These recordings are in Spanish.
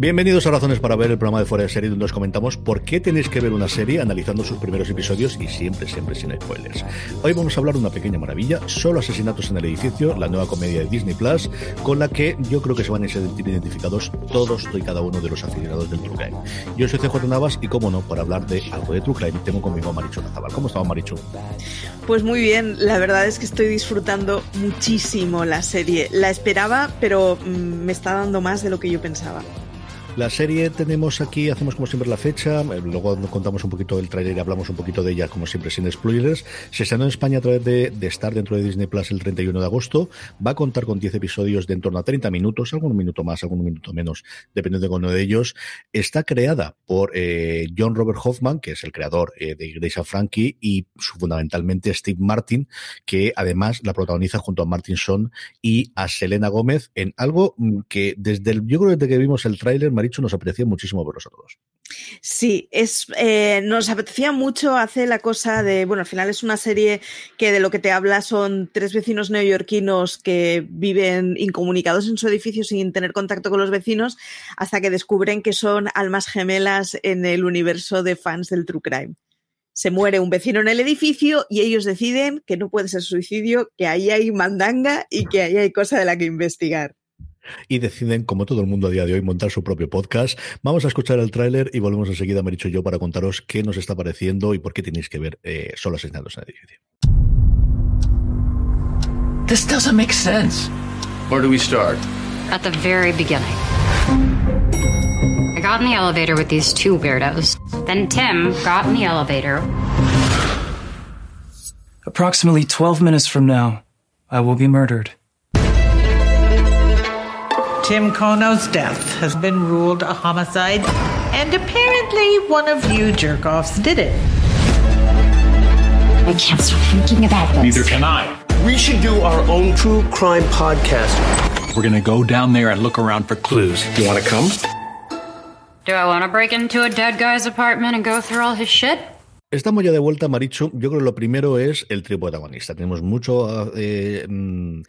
Bienvenidos a Razones para Ver, el programa de Fuera de Serie, donde os comentamos por qué tenéis que ver una serie analizando sus primeros episodios y siempre, siempre sin spoilers. Hoy vamos a hablar de una pequeña maravilla, solo asesinatos en el edificio, la nueva comedia de Disney Plus, con la que yo creo que se van a sentir identificados todos y cada uno de los aficionados del True Crime. Yo soy CJ Navas y, como no, para hablar de algo de True Crime, tengo conmigo a Marichu Nazabal. ¿Cómo estaba Marichu? Pues muy bien, la verdad es que estoy disfrutando muchísimo la serie. La esperaba, pero mm, me está dando más de lo que yo pensaba. La serie tenemos aquí, hacemos como siempre la fecha, eh, luego contamos un poquito del trailer y hablamos un poquito de ella, como siempre, sin spoilers. Se estrenó en España a través de, de estar dentro de Disney Plus el 31 de agosto. Va a contar con 10 episodios de en torno a 30 minutos, algún minuto más, algún minuto menos, dependiendo de uno de ellos. Está creada por eh, John Robert Hoffman, que es el creador eh, de Iglesia Frankie, y fundamentalmente Steve Martin, que además la protagoniza junto a Martin Son y a Selena Gómez en algo mm, que desde el, yo creo desde que vimos el tráiler, Maricho, nos aprecia muchísimo verlos a todos. Sí, es, eh, nos apetecía mucho hacer la cosa de, bueno, al final es una serie que de lo que te habla son tres vecinos neoyorquinos que viven incomunicados en su edificio sin tener contacto con los vecinos hasta que descubren que son almas gemelas en el universo de fans del True Crime. Se muere un vecino en el edificio y ellos deciden que no puede ser suicidio, que ahí hay mandanga y que ahí hay cosa de la que investigar y deciden, como todo el mundo a día de hoy, montar su propio podcast. Vamos a escuchar el tráiler y volvemos enseguida, me he dicho yo, para contaros qué nos está pareciendo y por qué tenéis que ver eh, solo asesinatos en el edificio. This doesn't make sense. Where do we start? At the very beginning. I got in the elevator with these two weirdos. Then Tim got in the elevator. Approximately 12 minutes from now, I will be murdered. Tim Kono's death has been ruled a homicide, and apparently one of you jerk-offs did it. I can't stop thinking about this. Neither can I. We should do our own true crime podcast. We're gonna go down there and look around for clues. You wanna come? Do I want to break into a dead guy's apartment and go through all his shit? Estamos ya de vuelta, Marichu. Yo creo que lo primero es el trío protagonista. Tenemos mucho eh, mm,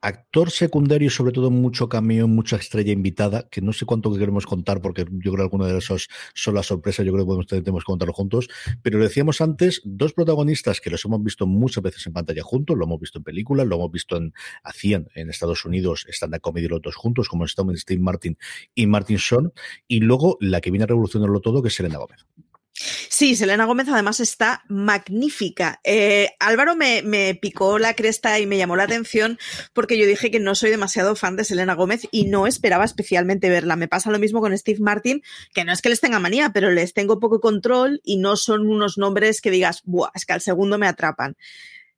actor secundario y sobre todo mucho cameo, mucha estrella invitada, que no sé cuánto que queremos contar porque yo creo que alguna de esos son las sorpresas, yo creo que podemos, tenemos que contarlo juntos, pero lo decíamos antes, dos protagonistas que los hemos visto muchas veces en pantalla juntos, lo hemos visto en películas, lo hemos visto en, hacían en Estados Unidos, de comedy los dos juntos, como están Steve Martin y Martin Sean, y luego la que viene a revolucionarlo todo, que es Selena Gómez. Sí, Selena Gómez además está magnífica. Eh, Álvaro me, me, picó la cresta y me llamó la atención porque yo dije que no soy demasiado fan de Selena Gómez y no esperaba especialmente verla. Me pasa lo mismo con Steve Martin, que no es que les tenga manía, pero les tengo poco control y no son unos nombres que digas, Buah, es que al segundo me atrapan.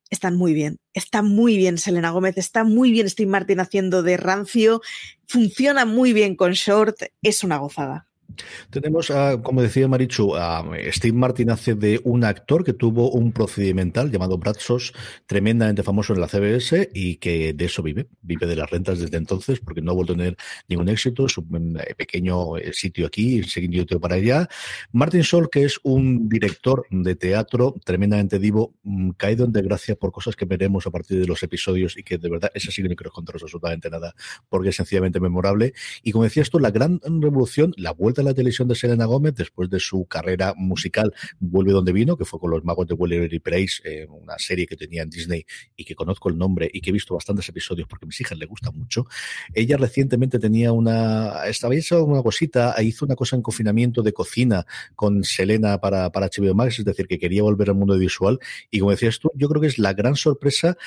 Están muy bien, está muy bien Selena Gómez, está muy bien Steve Martin haciendo de rancio, funciona muy bien con Short, es una gozada. Tenemos, a, como decía Marichu, a Steve Martin hace de un actor que tuvo un procedimental llamado Bradsos, tremendamente famoso en la CBS y que de eso vive, vive de las rentas desde entonces porque no ha vuelto a tener ningún éxito, es un eh, pequeño eh, sitio aquí, siguiendo para allá. Martin Sol, que es un director de teatro tremendamente divo, mm, caído en desgracia por cosas que veremos a partir de los episodios y que de verdad, esa sí que no quiero contaros absolutamente nada porque es sencillamente memorable. Y como decías tú, la gran revolución, la vuelta a la televisión de Selena Gómez, después de su carrera musical, vuelve donde vino, que fue con los magos de Wellery y Price, eh, una serie que tenía en Disney y que conozco el nombre y que he visto bastantes episodios porque a mis hijas le gusta mucho. Ella recientemente tenía una, estaba hecha una cosita, hizo una cosa en confinamiento de cocina con Selena para, para HBO Max, es decir, que quería volver al mundo visual. Y como decías tú, yo creo que es la gran sorpresa,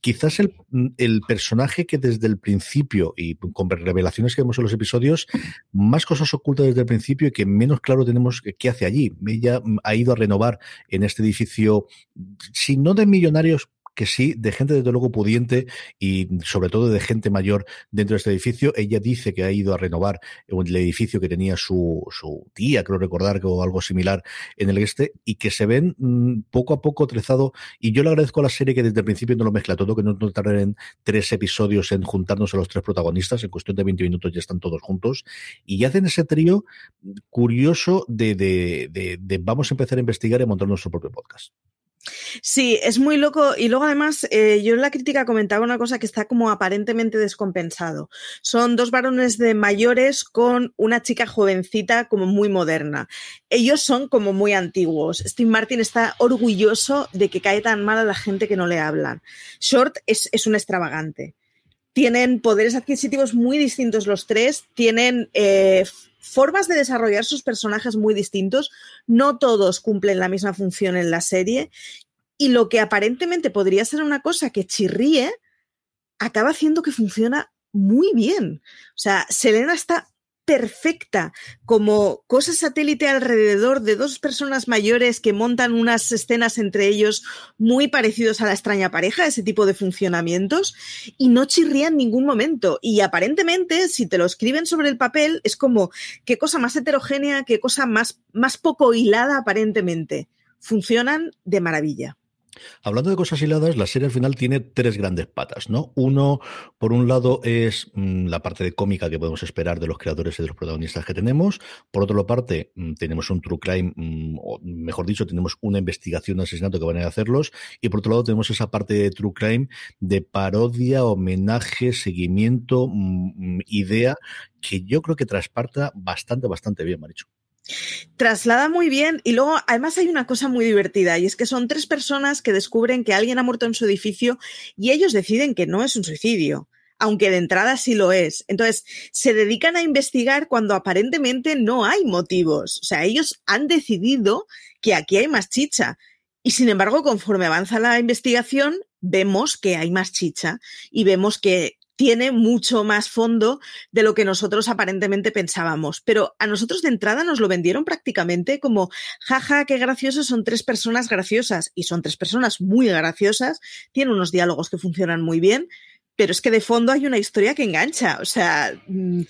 quizás el, el personaje que desde el principio y con revelaciones que vemos en los episodios, más cosas ocultas desde el principio y que menos claro tenemos qué hace allí. Ella ha ido a renovar en este edificio, si no de millonarios, que sí, de gente desde luego pudiente y sobre todo de gente mayor dentro de este edificio. Ella dice que ha ido a renovar el edificio que tenía su, su tía, creo recordar, o algo similar en el este, y que se ven mmm, poco a poco trezado. Y yo le agradezco a la serie que desde el principio no lo mezcla todo, que no, no tarden tres episodios en juntarnos a los tres protagonistas, en cuestión de 20 minutos ya están todos juntos, y hacen ese trío curioso de, de, de, de vamos a empezar a investigar y a montar nuestro propio podcast. Sí, es muy loco. Y luego, además, eh, yo en la crítica comentaba una cosa que está como aparentemente descompensado. Son dos varones de mayores con una chica jovencita como muy moderna. Ellos son como muy antiguos. Steve Martin está orgulloso de que cae tan mal a la gente que no le hablan. Short es, es un extravagante. Tienen poderes adquisitivos muy distintos los tres, tienen eh, formas de desarrollar sus personajes muy distintos. No todos cumplen la misma función en la serie. Y lo que aparentemente podría ser una cosa que chirríe, acaba haciendo que funciona muy bien. O sea, Selena está perfecta como cosa satélite alrededor de dos personas mayores que montan unas escenas entre ellos muy parecidos a la extraña pareja, ese tipo de funcionamientos, y no chirría en ningún momento. Y aparentemente, si te lo escriben sobre el papel, es como qué cosa más heterogénea, qué cosa más, más poco hilada aparentemente. Funcionan de maravilla. Hablando de cosas hiladas, la serie al final tiene tres grandes patas, ¿no? Uno, por un lado, es mm, la parte de cómica que podemos esperar de los creadores y de los protagonistas que tenemos. Por otra parte, mm, tenemos un true crime, mm, o mejor dicho, tenemos una investigación de asesinato que van a hacerlos. Y por otro lado, tenemos esa parte de true crime de parodia, homenaje, seguimiento, idea que yo creo que trasparta bastante, bastante bien, Maricho. Traslada muy bien y luego además hay una cosa muy divertida y es que son tres personas que descubren que alguien ha muerto en su edificio y ellos deciden que no es un suicidio, aunque de entrada sí lo es. Entonces, se dedican a investigar cuando aparentemente no hay motivos. O sea, ellos han decidido que aquí hay más chicha. Y sin embargo, conforme avanza la investigación, vemos que hay más chicha y vemos que tiene mucho más fondo de lo que nosotros aparentemente pensábamos. Pero a nosotros de entrada nos lo vendieron prácticamente como, jaja, qué graciosos, son tres personas graciosas. Y son tres personas muy graciosas, tienen unos diálogos que funcionan muy bien, pero es que de fondo hay una historia que engancha. O sea, mm,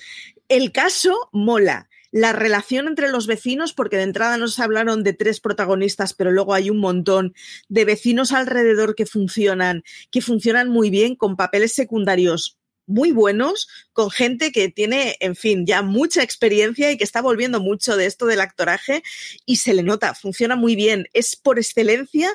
el caso mola la relación entre los vecinos, porque de entrada nos hablaron de tres protagonistas, pero luego hay un montón de vecinos alrededor que funcionan, que funcionan muy bien, con papeles secundarios muy buenos, con gente que tiene, en fin, ya mucha experiencia y que está volviendo mucho de esto del actoraje y se le nota, funciona muy bien. Es por excelencia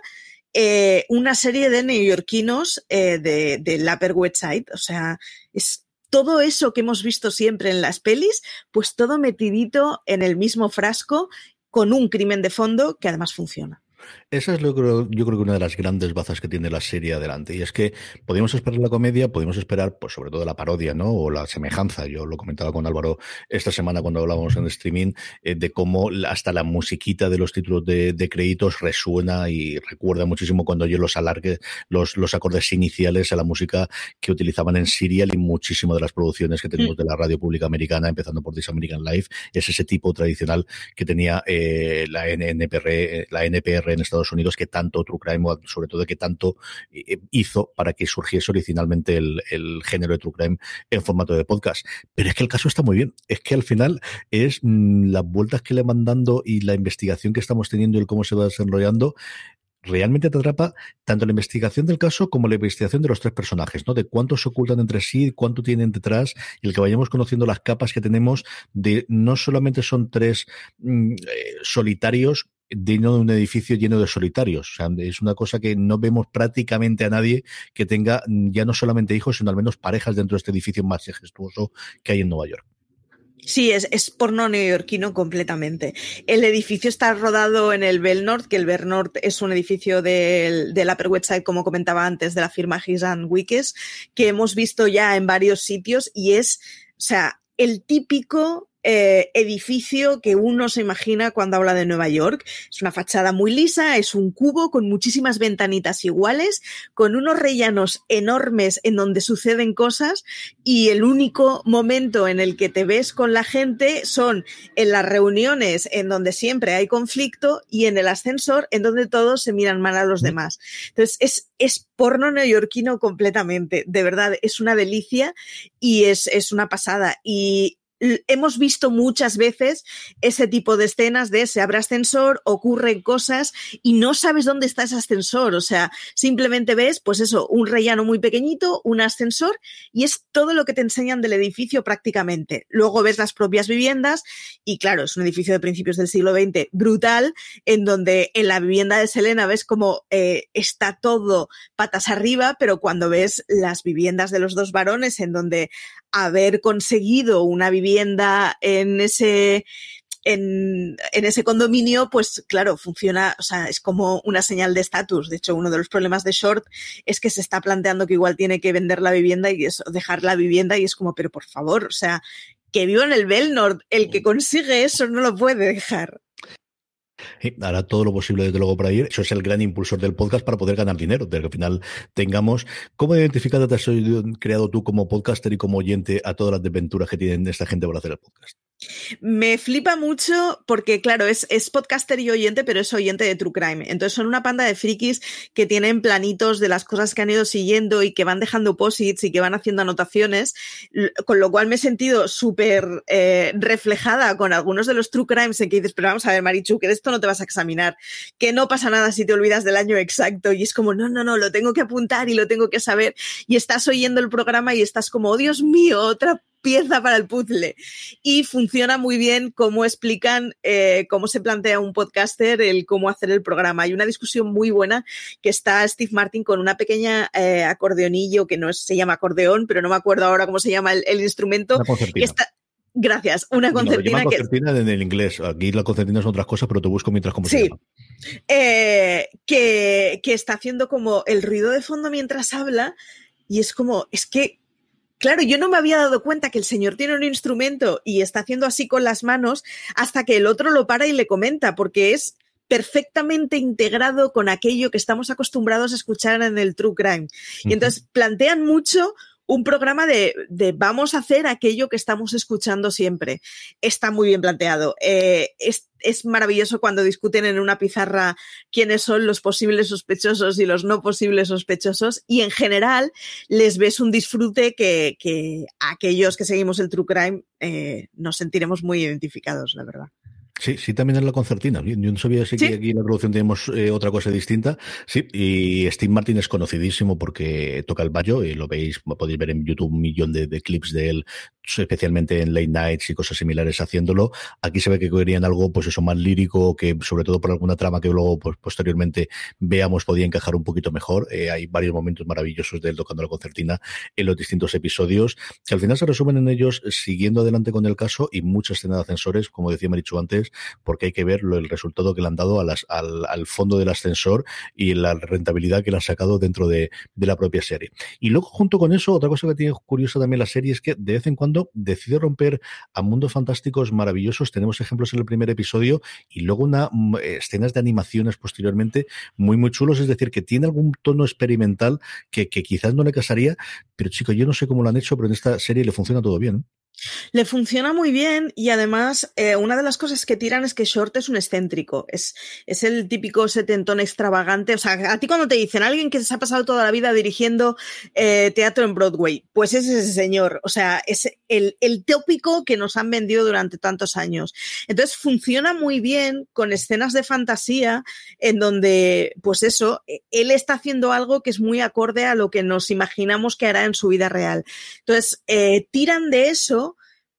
eh, una serie de neoyorquinos eh, de, del Upper West Side, o sea, es todo eso que hemos visto siempre en las pelis, pues todo metidito en el mismo frasco con un crimen de fondo que además funciona. Esa es lo que yo creo que una de las grandes bazas que tiene la serie adelante. Y es que podemos esperar la comedia, podemos esperar, pues sobre todo la parodia, ¿no? O la semejanza. Yo lo comentaba con Álvaro esta semana cuando hablábamos en streaming, eh, de cómo hasta la musiquita de los títulos de, créditos resuena y recuerda muchísimo cuando yo los alargues, los, los acordes iniciales a la música que utilizaban en Serial y muchísimo de las producciones que tenemos mm. de la radio pública americana, empezando por This American Life, es ese tipo tradicional que tenía eh, la NPR, eh, la NPR en Estados Unidos que tanto True Crime, sobre todo que tanto eh, hizo para que surgiese originalmente el, género de True Crime en formato de podcast. Pero es que el caso está muy bien. Es que al final es mm, las vueltas que le van dando y la investigación que estamos teniendo y el cómo se va desarrollando realmente te atrapa tanto la investigación del caso como la investigación de los tres personajes, ¿no? De cuántos se ocultan entre sí, cuánto tienen detrás, y el que vayamos conociendo las capas que tenemos de no solamente son tres mm, eh, solitarios dentro de un edificio lleno de solitarios. O sea, es una cosa que no vemos prácticamente a nadie que tenga mm, ya no solamente hijos, sino al menos parejas dentro de este edificio más majestuoso que hay en Nueva York. Sí, es, porno neoyorquino completamente. El edificio está rodado en el Bell North, que el Bell North es un edificio del, del Upper West Side, como comentaba antes, de la firma His and Wikes, que hemos visto ya en varios sitios y es, o sea, el típico eh, edificio que uno se imagina cuando habla de Nueva York. Es una fachada muy lisa, es un cubo con muchísimas ventanitas iguales, con unos rellanos enormes en donde suceden cosas y el único momento en el que te ves con la gente son en las reuniones en donde siempre hay conflicto y en el ascensor en donde todos se miran mal a los demás. Entonces es, es porno neoyorquino completamente, de verdad, es una delicia y es, es una pasada. Y hemos visto muchas veces ese tipo de escenas de se abre ascensor, ocurren cosas y no sabes dónde está ese ascensor. O sea, simplemente ves, pues eso, un rellano muy pequeñito, un ascensor y es todo lo que te enseñan del edificio prácticamente. Luego ves las propias viviendas y claro, es un edificio de principios del siglo XX brutal, en donde en la vivienda de Selena ves como eh, está todo patas arriba, pero cuando ves las viviendas de los dos varones, en donde haber conseguido una vivienda en ese en, en, ese condominio, pues claro, funciona, o sea, es como una señal de estatus. De hecho, uno de los problemas de Short es que se está planteando que igual tiene que vender la vivienda y eso, dejar la vivienda y es como, pero por favor, o sea, que viva en el Belnord, el que consigue eso no lo puede dejar. Hará todo lo posible desde luego para ir. Eso es el gran impulsor del podcast para poder ganar dinero, de que al final tengamos. ¿Cómo identificada te has creado tú como podcaster y como oyente a todas las desventuras que tienen esta gente para hacer el podcast? Me flipa mucho porque, claro, es, es, podcaster y oyente, pero es oyente de True Crime. Entonces son una panda de frikis que tienen planitos de las cosas que han ido siguiendo y que van dejando posits y que van haciendo anotaciones, con lo cual me he sentido súper eh, reflejada con algunos de los True Crimes en que dices, pero vamos a ver, Marichu, que de esto no te vas a examinar, que no pasa nada si te olvidas del año exacto y es como, no, no, no, lo tengo que apuntar y lo tengo que saber y estás oyendo el programa y estás como, oh Dios mío, otra pieza para el puzzle. Y funciona muy bien cómo explican eh, cómo se plantea un podcaster el cómo hacer el programa. Hay una discusión muy buena que está Steve Martin con una pequeña eh, acordeonillo que no se llama acordeón, pero no me acuerdo ahora cómo se llama el, instrumento. Que está, Gracias, una concertina. No, concertina en el inglés. Aquí la concertina son otras cosas, pero te busco mientras como sí. Eh, que, que está haciendo como el ruido de fondo mientras habla y es como, es que Claro, yo no me había dado cuenta que el señor tiene un instrumento y está haciendo así con las manos hasta que el otro lo para y le comenta, porque es perfectamente integrado con aquello que estamos acostumbrados a escuchar en el True Crime. Y entonces plantean mucho un programa de, vamos a hacer aquello que estamos escuchando siempre. Está muy bien planteado. Eh, es, maravilloso cuando discuten en una pizarra quiénes son los posibles sospechosos y los no posibles sospechosos y en general les ves un disfrute que, aquellos que seguimos el True Crime eh, nos sentiremos muy identificados, la verdad. Sí, sí, también es la concertina. Yo no sabía si aquí en la producción tenemos eh, otra cosa distinta. Sí, y Steve Martin es conocidísimo porque toca el bayo y lo veis, podéis ver en YouTube un millón de, clips de él, especialmente en late nights y cosas similares haciéndolo. Aquí se ve que querían algo, pues eso, más lírico, que sobre todo por alguna trama que luego, pues posteriormente veamos podía encajar un poquito mejor. Eh, hay varios momentos maravillosos de él tocando la concertina en los distintos episodios, que al final se resumen en ellos siguiendo adelante con el caso y muchas escenas de ascensores, como decía Marichu antes, porque hay que ver el resultado que le han dado al, fondo del ascensor y la rentabilidad que le han sacado dentro de, la propia serie. Y luego, junto con eso, otra cosa que tiene curiosa también la serie es que de vez en cuando decide romper a mundos fantásticos maravillosos. Tenemos ejemplos en el primer episodio y luego una mm, escenas de animaciones posteriormente muy, muy chulos. Es decir, que tiene algún tono experimental que, quizás no le casaría, pero chico, yo no sé cómo lo han hecho, pero en esta serie le funciona todo bien. Le funciona muy bien y además eh, una de las cosas que tiran es que Short es un excéntrico, es, es el típico setentón extravagante. O sea, a ti cuando te dicen alguien que se ha pasado toda la vida dirigiendo eh, teatro en Broadway, pues es ese señor, o sea, es el, el tópico que nos han vendido durante tantos años. Entonces funciona muy bien con escenas de fantasía en donde, pues eso, e, él está haciendo algo que es muy acorde a lo que nos imaginamos que hará en su vida real. Entonces, eh, tiran de eso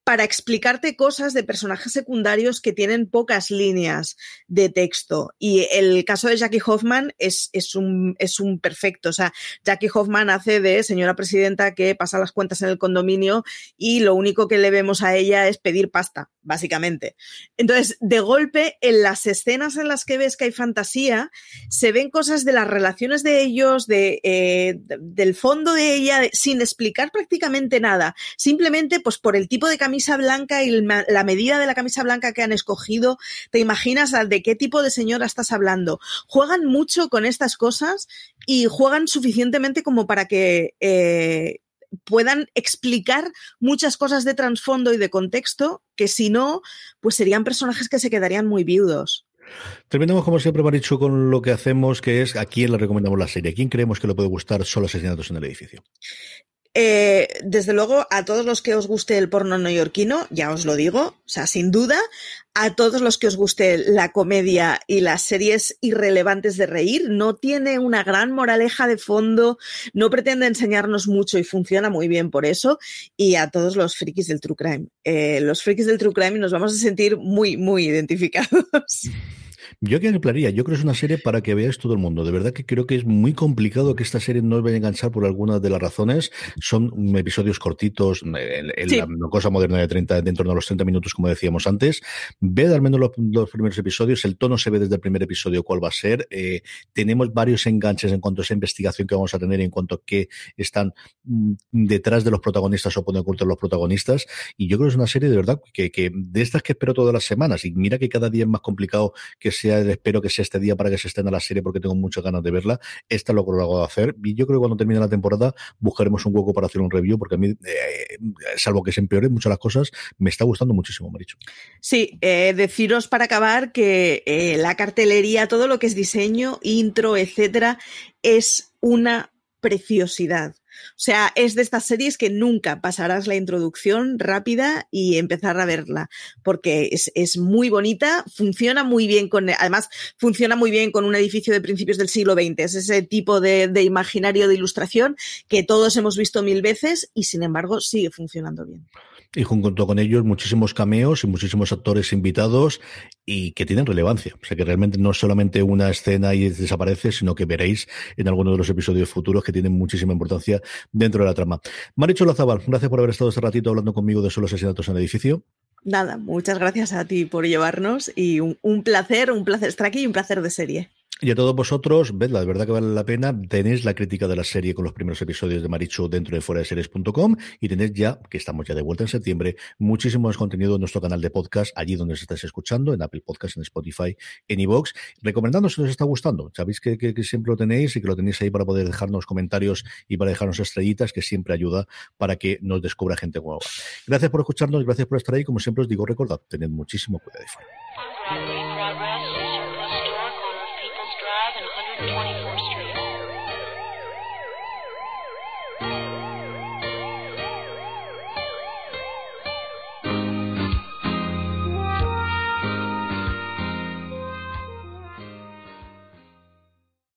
para explicarte cosas de personajes secundarios que tienen pocas líneas de texto. Y el caso de Jackie Hoffman es, es, un, es un perfecto. O sea, Jackie Hoffman hace de señora presidenta que pasa las cuentas en el condominio y lo único que le vemos a ella es pedir pasta, básicamente. Entonces, de golpe, en las escenas en las que ves que hay fantasía, se ven cosas de las relaciones de ellos, de, eh, del fondo de ella, sin explicar prácticamente nada. Simplemente, pues por el tipo de camisa blanca y la medida de la camisa blanca que han escogido, te imaginas de qué tipo de señora estás hablando. Juegan mucho con estas cosas y juegan suficientemente como para que eh, puedan explicar muchas cosas de trasfondo y de contexto que si no, pues serían personajes que se quedarían muy viudos. Terminamos como siempre, Marichu, con lo que hacemos, que es a quién le recomendamos la serie. ¿A quién creemos que le puede gustar solo asesinatos en el edificio? Eh, desde luego, a todos los que os guste el porno neoyorquino, ya os lo digo, o sea, sin duda, a todos los que os guste la comedia y las series irrelevantes de reír, no tiene una gran moraleja de fondo, no pretende enseñarnos mucho y funciona muy bien por eso. Y a todos los frikis del True Crime. Eh, los frikis del True Crime nos vamos a sentir muy, muy identificados. Yo que ampliaría, yo creo que es una serie para que veáis todo el mundo. De verdad que creo que es muy complicado que esta serie no os vaya a enganchar por algunas de las razones. Son episodios cortitos, en, la cosa moderna de 30, dentro de los 30 minutos, como decíamos antes. Ved al menos los, primeros episodios, el tono se ve desde el primer episodio cuál va a ser. Eh, tenemos varios enganches en cuanto a esa investigación que vamos a tener, en cuanto a qué están mm, detrás de los protagonistas o pueden ocultar los protagonistas. Y yo creo que es una serie de verdad que, que de estas que espero todas las semanas. Y mira que cada día es más complicado que espero que sea este día para que se estén a la serie porque tengo muchas ganas de verla. Esta lo que lo hago de hacer. Y yo creo que cuando termine la temporada buscaremos un hueco para hacer un review porque a mí, eh, salvo que se empeoren muchas las cosas, me está gustando muchísimo, Maricho. Sí, eh, deciros para acabar que eh, la cartelería, todo lo que es diseño, intro, etcétera, es una preciosidad. O sea, es de estas series que nunca pasarás la introducción rápida y empezar a verla, porque es, muy bonita, funciona muy bien con, además, funciona muy bien con un edificio de principios del siglo XX. Es ese tipo de, de imaginario de ilustración que todos hemos visto mil veces y sin embargo sigue funcionando bien. Y junto con ellos muchísimos cameos y muchísimos actores invitados y que tienen relevancia. O sea que realmente no es solamente una escena y desaparece, sino que veréis en alguno de los episodios futuros que tienen muchísima importancia dentro de la trama. Maricho Lazabal, gracias por haber estado este ratito hablando conmigo de solo asesinatos en edificio. Nada, muchas gracias a ti por llevarnos y un placer, un placer estar aquí y un placer de serie. Y a todos vosotros, vedla, de verdad que vale la pena. Tenéis la crítica de la serie con los primeros episodios de Marichu dentro de fuera de series.com y tenéis ya, que estamos ya de vuelta en septiembre, muchísimo más contenido en nuestro canal de podcast, allí donde os estáis escuchando, en Apple Podcast, en Spotify, en iVoox. Recomendando si os está gustando. Sabéis que, siempre lo tenéis y que lo tenéis ahí para poder dejarnos comentarios y para dejarnos estrellitas, que siempre ayuda para que nos descubra gente nueva. Gracias por escucharnos, gracias por estar ahí. Como siempre os digo, recordad, tened muchísimo cuidado